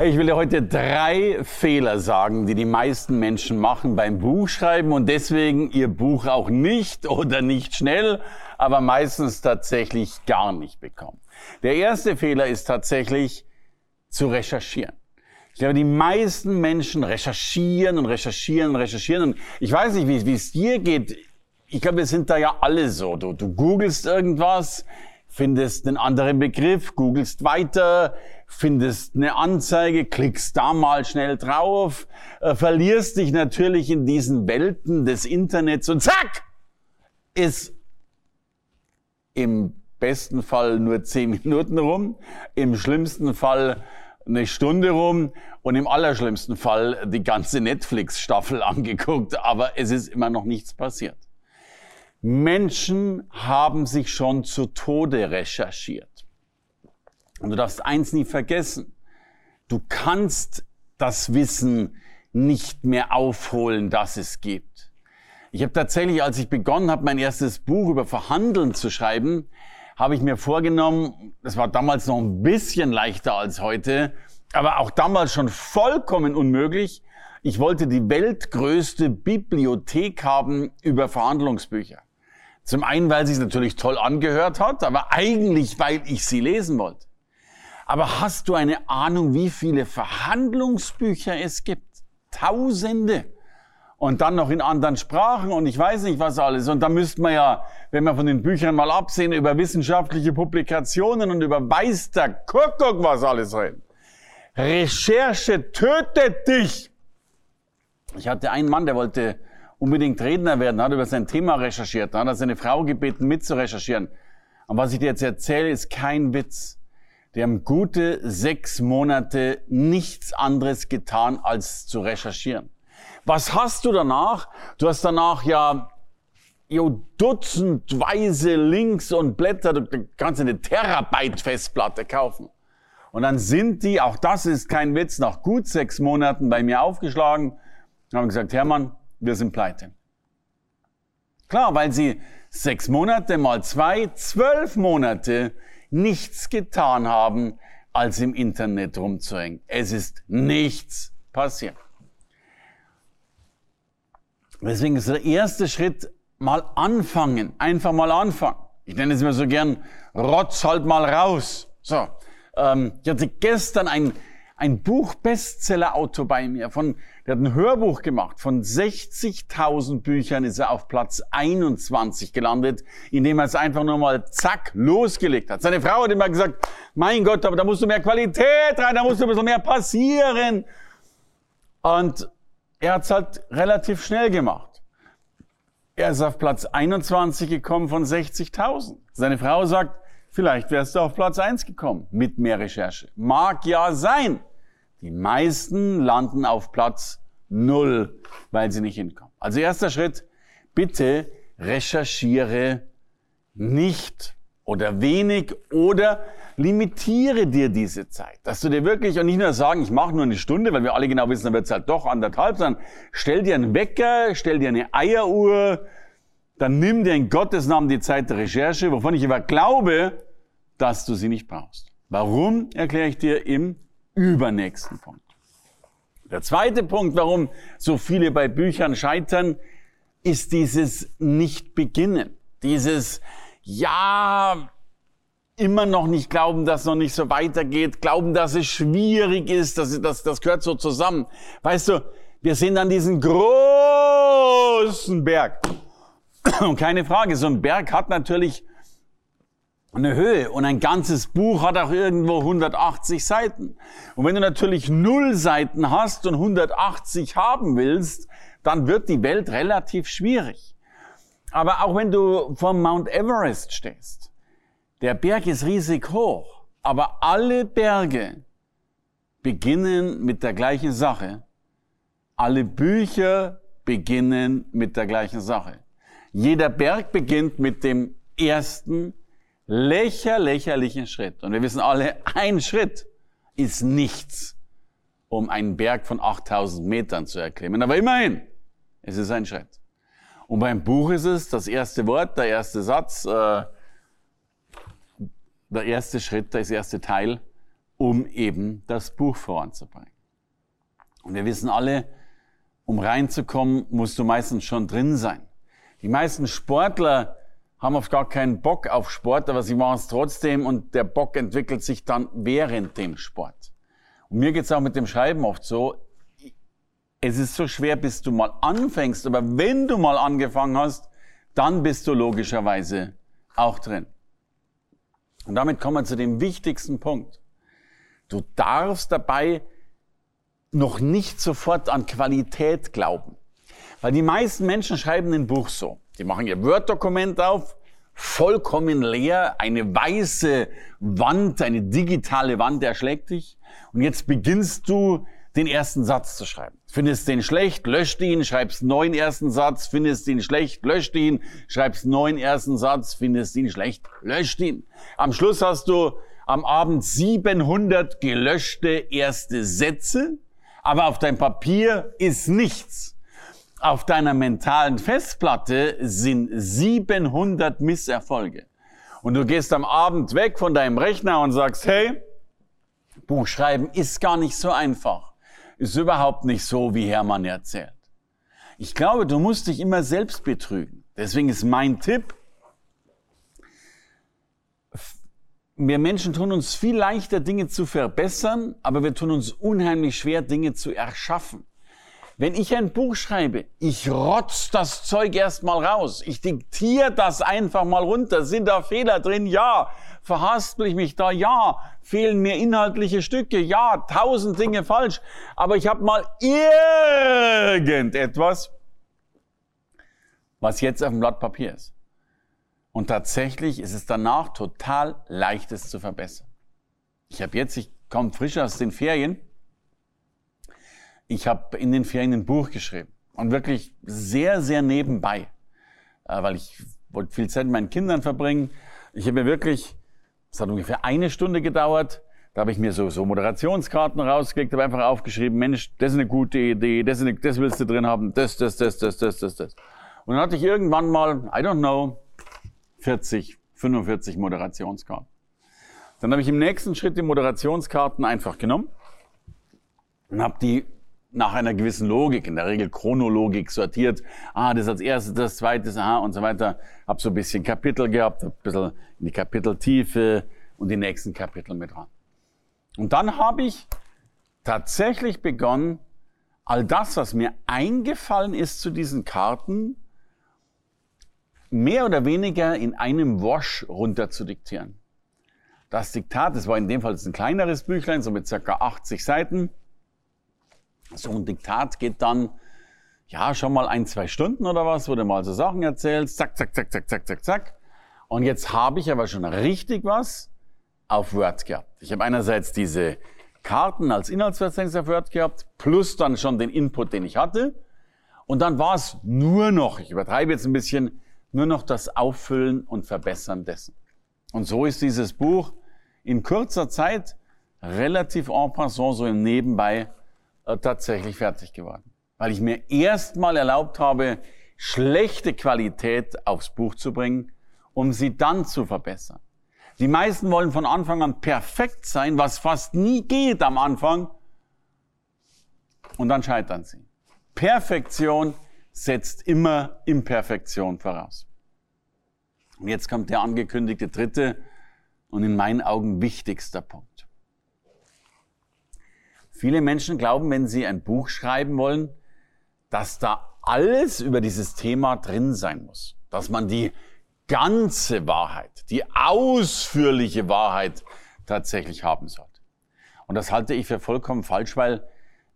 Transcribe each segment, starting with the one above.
Ich will dir heute drei Fehler sagen, die die meisten Menschen machen beim Buchschreiben und deswegen ihr Buch auch nicht oder nicht schnell, aber meistens tatsächlich gar nicht bekommen. Der erste Fehler ist tatsächlich zu recherchieren. Ich glaube, die meisten Menschen recherchieren und recherchieren und recherchieren. Und ich weiß nicht, wie, es dir geht. Ich glaube, wir sind da ja alle so. Du, du googelst irgendwas, findest einen anderen Begriff, googelst weiter, findest eine Anzeige, klickst da mal schnell drauf, äh, verlierst dich natürlich in diesen Welten des Internets und zack, ist im besten Fall nur zehn Minuten rum, im schlimmsten Fall eine Stunde rum und im allerschlimmsten Fall die ganze Netflix-Staffel angeguckt, aber es ist immer noch nichts passiert. Menschen haben sich schon zu Tode recherchiert. Und du darfst eins nie vergessen. Du kannst das Wissen nicht mehr aufholen, das es gibt. Ich habe tatsächlich, als ich begonnen habe, mein erstes Buch über Verhandeln zu schreiben, habe ich mir vorgenommen, das war damals noch ein bisschen leichter als heute, aber auch damals schon vollkommen unmöglich, ich wollte die weltgrößte Bibliothek haben über Verhandlungsbücher. Zum einen, weil sie es natürlich toll angehört hat, aber eigentlich, weil ich sie lesen wollte. Aber hast du eine Ahnung, wie viele Verhandlungsbücher es gibt? Tausende. Und dann noch in anderen Sprachen und ich weiß nicht was alles. Und da müsste man ja, wenn wir von den Büchern mal absehen, über wissenschaftliche Publikationen und über weiß der Kuckuck was alles reden. Recherche tötet dich. Ich hatte einen Mann, der wollte unbedingt Redner werden, hat über sein Thema recherchiert, hat er seine Frau gebeten, mitzurecherchieren. Und was ich dir jetzt erzähle, ist kein Witz. Die haben gute sechs Monate nichts anderes getan, als zu recherchieren. Was hast du danach? Du hast danach ja jo, dutzendweise Links und Blätter, du kannst eine Terabyte-Festplatte kaufen. Und dann sind die, auch das ist kein Witz, nach gut sechs Monaten bei mir aufgeschlagen und haben gesagt, Hermann, wir sind pleite. Klar, weil sie sechs Monate mal zwei, zwölf Monate nichts getan haben, als im Internet rumzuhängen. Es ist nichts passiert. Deswegen ist der erste Schritt mal anfangen, einfach mal anfangen. Ich nenne es immer so gern, rotz halt mal raus. So, ähm, ich hatte gestern ein ein Buch-Bestseller-Autor bei mir, von, der hat ein Hörbuch gemacht. Von 60.000 Büchern ist er auf Platz 21 gelandet, indem er es einfach nur mal zack losgelegt hat. Seine Frau hat immer gesagt, mein Gott, aber da musst du mehr Qualität rein, da muss ein bisschen mehr passieren. Und er hat es halt relativ schnell gemacht. Er ist auf Platz 21 gekommen von 60.000. Seine Frau sagt, vielleicht wärst du auf Platz 1 gekommen mit mehr Recherche. Mag ja sein. Die meisten landen auf Platz null, weil sie nicht hinkommen. Also erster Schritt, bitte recherchiere nicht oder wenig oder limitiere dir diese Zeit. Dass du dir wirklich, und nicht nur sagen, ich mache nur eine Stunde, weil wir alle genau wissen, dann wird es halt doch anderthalb, sondern stell dir einen Wecker, stell dir eine Eieruhr, dann nimm dir in Gottes Namen die Zeit der Recherche, wovon ich aber glaube, dass du sie nicht brauchst. Warum, erkläre ich dir im übernächsten Punkt. Der zweite Punkt, warum so viele bei Büchern scheitern, ist dieses Nicht-Beginnen. Dieses, ja, immer noch nicht glauben, dass es noch nicht so weitergeht, glauben, dass es schwierig ist, das, das, das gehört so zusammen. Weißt du, wir sehen dann diesen großen Berg. Und keine Frage, so ein Berg hat natürlich eine Höhe und ein ganzes Buch hat auch irgendwo 180 Seiten. Und wenn du natürlich null Seiten hast und 180 haben willst, dann wird die Welt relativ schwierig. Aber auch wenn du vom Mount Everest stehst, der Berg ist riesig hoch, aber alle Berge beginnen mit der gleichen Sache. Alle Bücher beginnen mit der gleichen Sache. Jeder Berg beginnt mit dem ersten lächer, lächerlichen Schritt. Und wir wissen alle, ein Schritt ist nichts, um einen Berg von 8000 Metern zu erklimmen. Aber immerhin, es ist ein Schritt. Und beim Buch ist es das erste Wort, der erste Satz, äh, der erste Schritt, das erste Teil, um eben das Buch voranzubringen. Und wir wissen alle, um reinzukommen, musst du meistens schon drin sein. Die meisten Sportler haben oft gar keinen Bock auf Sport, aber sie machen es trotzdem und der Bock entwickelt sich dann während dem Sport. Und mir geht's auch mit dem Schreiben oft so, es ist so schwer, bis du mal anfängst, aber wenn du mal angefangen hast, dann bist du logischerweise auch drin. Und damit kommen wir zu dem wichtigsten Punkt. Du darfst dabei noch nicht sofort an Qualität glauben. Weil die meisten Menschen schreiben ein Buch so. Die machen ihr Word-Dokument auf, vollkommen leer, eine weiße Wand, eine digitale Wand erschlägt dich. Und jetzt beginnst du den ersten Satz zu schreiben. Findest den schlecht, löscht ihn, schreibst neuen ersten Satz, findest ihn schlecht, löscht ihn, schreibst neuen ersten Satz, findest ihn schlecht, löscht ihn. Am Schluss hast du am Abend 700 gelöschte erste Sätze, aber auf deinem Papier ist nichts. Auf deiner mentalen Festplatte sind 700 Misserfolge. Und du gehst am Abend weg von deinem Rechner und sagst, hey, Buchschreiben ist gar nicht so einfach. Ist überhaupt nicht so, wie Hermann erzählt. Ich glaube, du musst dich immer selbst betrügen. Deswegen ist mein Tipp, wir Menschen tun uns viel leichter, Dinge zu verbessern, aber wir tun uns unheimlich schwer, Dinge zu erschaffen. Wenn ich ein Buch schreibe, ich rotz das Zeug erstmal raus. Ich diktiere das einfach mal runter. Sind da Fehler drin? Ja. Verhaspel ich mich da? Ja. Fehlen mir inhaltliche Stücke? Ja. Tausend Dinge falsch. Aber ich habe mal irgendetwas, was jetzt auf dem Blatt Papier ist. Und tatsächlich ist es danach total leicht, es zu verbessern. Ich habe jetzt, ich komme frisch aus den Ferien, ich habe in den Ferien ein Buch geschrieben und wirklich sehr, sehr nebenbei, äh, weil ich wollte viel Zeit mit meinen Kindern verbringen. Ich habe mir wirklich, es hat ungefähr eine Stunde gedauert, da habe ich mir so, so Moderationskarten rausgelegt, habe einfach aufgeschrieben, Mensch, das ist eine gute Idee, das, eine, das willst du drin haben, das, das, das, das, das, das, das. Und dann hatte ich irgendwann mal, I don't know, 40, 45 Moderationskarten. Dann habe ich im nächsten Schritt die Moderationskarten einfach genommen und habe die nach einer gewissen Logik, in der Regel Chronologik sortiert. Ah, das als erstes, das zweites, aha und so weiter. Hab so ein bisschen Kapitel gehabt, ein bisschen in die Kapiteltiefe und die nächsten Kapitel mit dran. Und dann habe ich tatsächlich begonnen, all das, was mir eingefallen ist zu diesen Karten, mehr oder weniger in einem Wash runter zu diktieren. Das Diktat, das war in dem Fall ein kleineres Büchlein, so mit circa 80 Seiten. So ein Diktat geht dann, ja, schon mal ein, zwei Stunden oder was, wo du mal so Sachen erzählst, zack, zack, zack, zack, zack, zack, zack. Und jetzt habe ich aber schon richtig was auf Word gehabt. Ich habe einerseits diese Karten als Inhaltsverzeichnis auf Word gehabt, plus dann schon den Input, den ich hatte. Und dann war es nur noch, ich übertreibe jetzt ein bisschen, nur noch das Auffüllen und Verbessern dessen. Und so ist dieses Buch in kurzer Zeit relativ en passant, so im Nebenbei tatsächlich fertig geworden. Weil ich mir erstmal erlaubt habe, schlechte Qualität aufs Buch zu bringen, um sie dann zu verbessern. Die meisten wollen von Anfang an perfekt sein, was fast nie geht am Anfang. Und dann scheitern sie. Perfektion setzt immer Imperfektion voraus. Und jetzt kommt der angekündigte dritte und in meinen Augen wichtigster Punkt. Viele Menschen glauben, wenn sie ein Buch schreiben wollen, dass da alles über dieses Thema drin sein muss. Dass man die ganze Wahrheit, die ausführliche Wahrheit tatsächlich haben sollte. Und das halte ich für vollkommen falsch, weil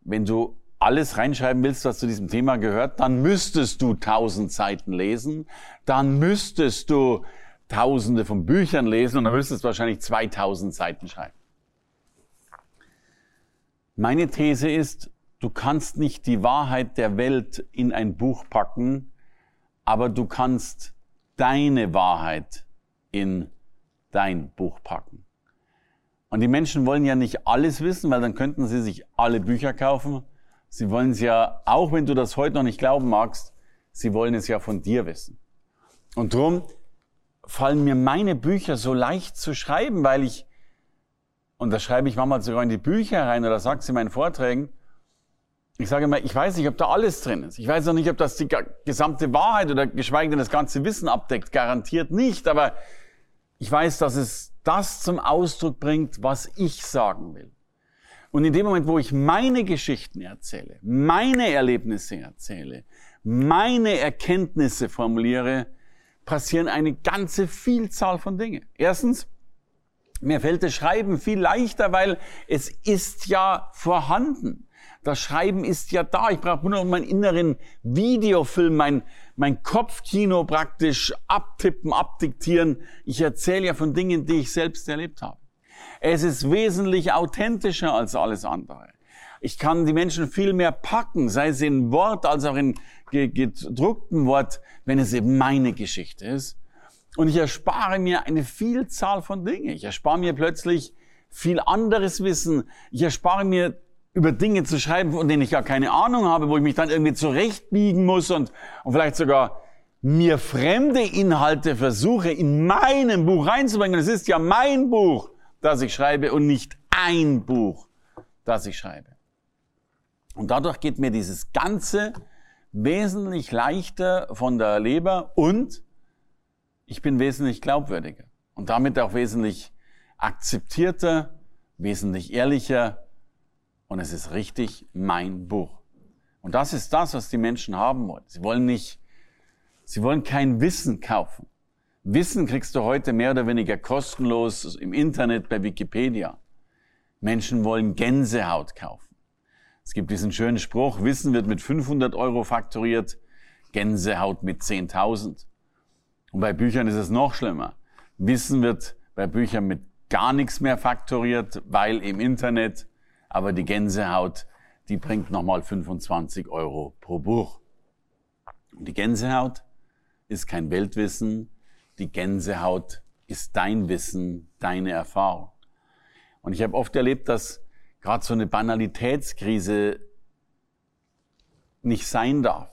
wenn du alles reinschreiben willst, was zu diesem Thema gehört, dann müsstest du tausend Seiten lesen, dann müsstest du tausende von Büchern lesen und dann müsstest du wahrscheinlich 2000 Seiten schreiben. Meine These ist, du kannst nicht die Wahrheit der Welt in ein Buch packen, aber du kannst deine Wahrheit in dein Buch packen. Und die Menschen wollen ja nicht alles wissen, weil dann könnten sie sich alle Bücher kaufen. Sie wollen es ja, auch wenn du das heute noch nicht glauben magst, sie wollen es ja von dir wissen. Und drum fallen mir meine Bücher so leicht zu schreiben, weil ich, und das schreibe ich manchmal sogar in die Bücher rein oder sage sie in meinen Vorträgen, ich sage immer, ich weiß nicht, ob da alles drin ist. Ich weiß auch nicht, ob das die gesamte Wahrheit oder geschweige denn das ganze Wissen abdeckt. Garantiert nicht. Aber ich weiß, dass es das zum Ausdruck bringt, was ich sagen will. Und in dem Moment, wo ich meine Geschichten erzähle, meine Erlebnisse erzähle, meine Erkenntnisse formuliere, passieren eine ganze Vielzahl von Dingen. Erstens, mir fällt das Schreiben viel leichter, weil es ist ja vorhanden. Das Schreiben ist ja da. Ich brauche nur noch meinen inneren Videofilm, mein, mein Kopfkino praktisch abtippen, abdiktieren. Ich erzähle ja von Dingen, die ich selbst erlebt habe. Es ist wesentlich authentischer als alles andere. Ich kann die Menschen viel mehr packen, sei es in Wort als auch in gedrucktem Wort, wenn es eben meine Geschichte ist. Und ich erspare mir eine Vielzahl von Dingen. Ich erspare mir plötzlich viel anderes Wissen. Ich erspare mir über Dinge zu schreiben, von denen ich gar keine Ahnung habe, wo ich mich dann irgendwie zurechtbiegen muss und, und vielleicht sogar mir fremde Inhalte versuche, in meinem Buch reinzubringen. Es ist ja mein Buch, das ich schreibe und nicht ein Buch, das ich schreibe. Und dadurch geht mir dieses Ganze wesentlich leichter von der Leber und ich bin wesentlich glaubwürdiger und damit auch wesentlich akzeptierter, wesentlich ehrlicher und es ist richtig mein Buch. Und das ist das, was die Menschen haben wollen. Sie wollen nicht, sie wollen kein Wissen kaufen. Wissen kriegst du heute mehr oder weniger kostenlos im Internet bei Wikipedia. Menschen wollen Gänsehaut kaufen. Es gibt diesen schönen Spruch, Wissen wird mit 500 Euro fakturiert, Gänsehaut mit 10.000. Und bei Büchern ist es noch schlimmer. Wissen wird bei Büchern mit gar nichts mehr fakturiert, weil im Internet aber die Gänsehaut, die bringt nochmal 25 Euro pro Buch. Und die Gänsehaut ist kein Weltwissen, die Gänsehaut ist dein Wissen, deine Erfahrung. Und ich habe oft erlebt, dass gerade so eine Banalitätskrise nicht sein darf.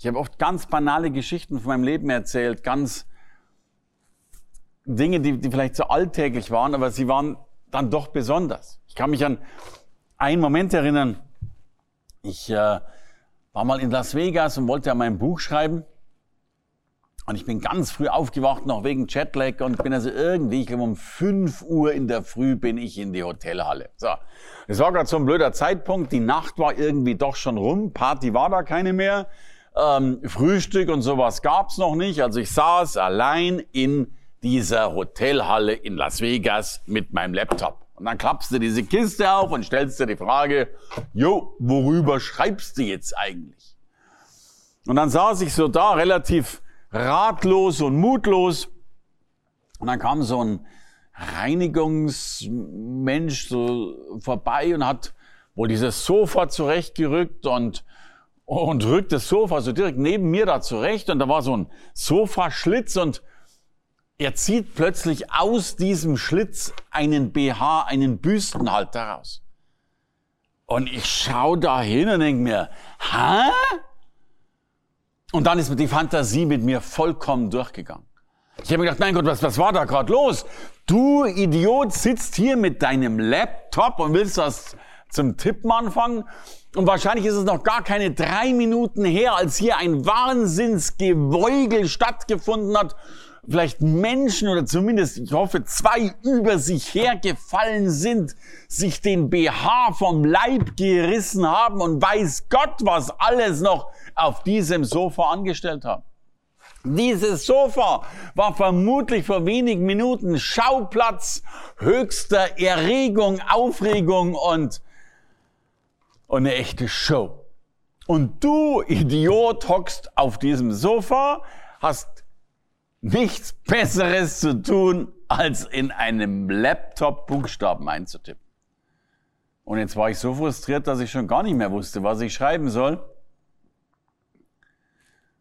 Ich habe oft ganz banale Geschichten von meinem Leben erzählt, ganz Dinge, die, die vielleicht so alltäglich waren, aber sie waren dann doch besonders. Ich kann mich an einen Moment erinnern. Ich äh, war mal in Las Vegas und wollte ja mein Buch schreiben. Und ich bin ganz früh aufgewacht, noch wegen Jetlag und bin also irgendwie, ich glaube um 5 Uhr in der Früh bin ich in die Hotelhalle. So, es war gerade so ein blöder Zeitpunkt, die Nacht war irgendwie doch schon rum, Party war da keine mehr, ähm, Frühstück und sowas gab's noch nicht. Also ich saß allein in dieser Hotelhalle in Las Vegas mit meinem Laptop. Und dann klappst du diese Kiste auf und stellst dir die Frage, jo, worüber schreibst du jetzt eigentlich? Und dann saß ich so da, relativ ratlos und mutlos. Und dann kam so ein Reinigungsmensch so vorbei und hat wohl dieses Sofa zurechtgerückt und, und rückt das Sofa so direkt neben mir da zurecht. Und da war so ein Sofaschlitz und er zieht plötzlich aus diesem Schlitz einen BH, einen Büstenhalter raus. Und ich schaue da hin und denke mir, hä? Und dann ist die Fantasie mit mir vollkommen durchgegangen. Ich habe mir gedacht, mein Gott, was, was war da gerade los? Du Idiot sitzt hier mit deinem Laptop und willst was zum Tippen anfangen. Und wahrscheinlich ist es noch gar keine drei Minuten her, als hier ein Wahnsinnsgeweugel stattgefunden hat vielleicht Menschen oder zumindest, ich hoffe, zwei über sich hergefallen sind, sich den BH vom Leib gerissen haben und weiß Gott, was alles noch auf diesem Sofa angestellt haben. Dieses Sofa war vermutlich vor wenigen Minuten Schauplatz höchster Erregung, Aufregung und, und eine echte Show. Und du, Idiot, hockst auf diesem Sofa, hast nichts Besseres zu tun, als in einem Laptop Buchstaben einzutippen. Und jetzt war ich so frustriert, dass ich schon gar nicht mehr wusste, was ich schreiben soll.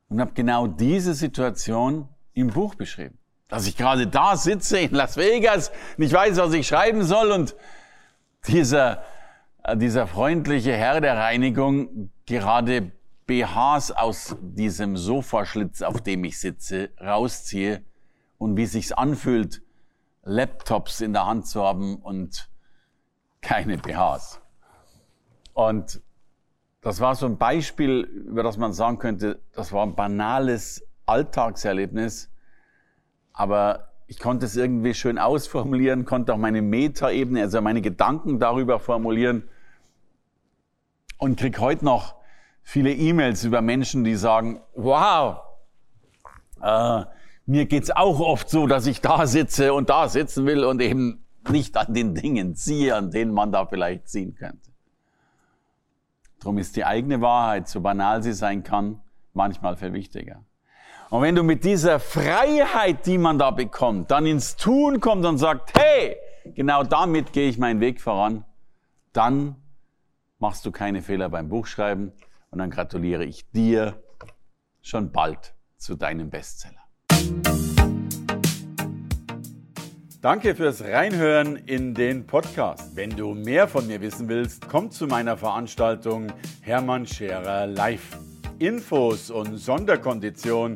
und habe genau diese Situation im Buch beschrieben. Dass ich gerade da sitze in Las Vegas, nicht weiß, was ich schreiben soll und dieser, dieser freundliche Herr der Reinigung gerade BHs aus diesem Sofaschlitz, auf dem ich sitze, rausziehe und wie sich's anfühlt, Laptops in der Hand zu haben und keine BHs. Und das war so ein Beispiel, über das man sagen könnte, das war ein banales Alltagserlebnis, aber ich konnte es irgendwie schön ausformulieren, konnte auch meine Metaebene, also meine Gedanken darüber formulieren und krieg heute noch viele E-Mails über Menschen, die sagen, wow, äh, mir geht's auch oft so, dass ich da sitze und da sitzen will und eben nicht an den Dingen ziehe, an denen man da vielleicht ziehen könnte. Darum ist die eigene Wahrheit, so banal sie sein kann, manchmal viel wichtiger. Und wenn du mit dieser Freiheit, die man da bekommt, dann ins Tun kommt und sagt, hey, genau damit gehe ich meinen Weg voran, dann machst du keine Fehler beim Buchschreiben und dann gratuliere ich dir schon bald zu deinem Bestseller. Danke fürs Reinhören in den Podcast. Wenn du mehr von mir wissen willst, komm zu meiner Veranstaltung Hermann Scherer Live. Infos und Sonderkonditionen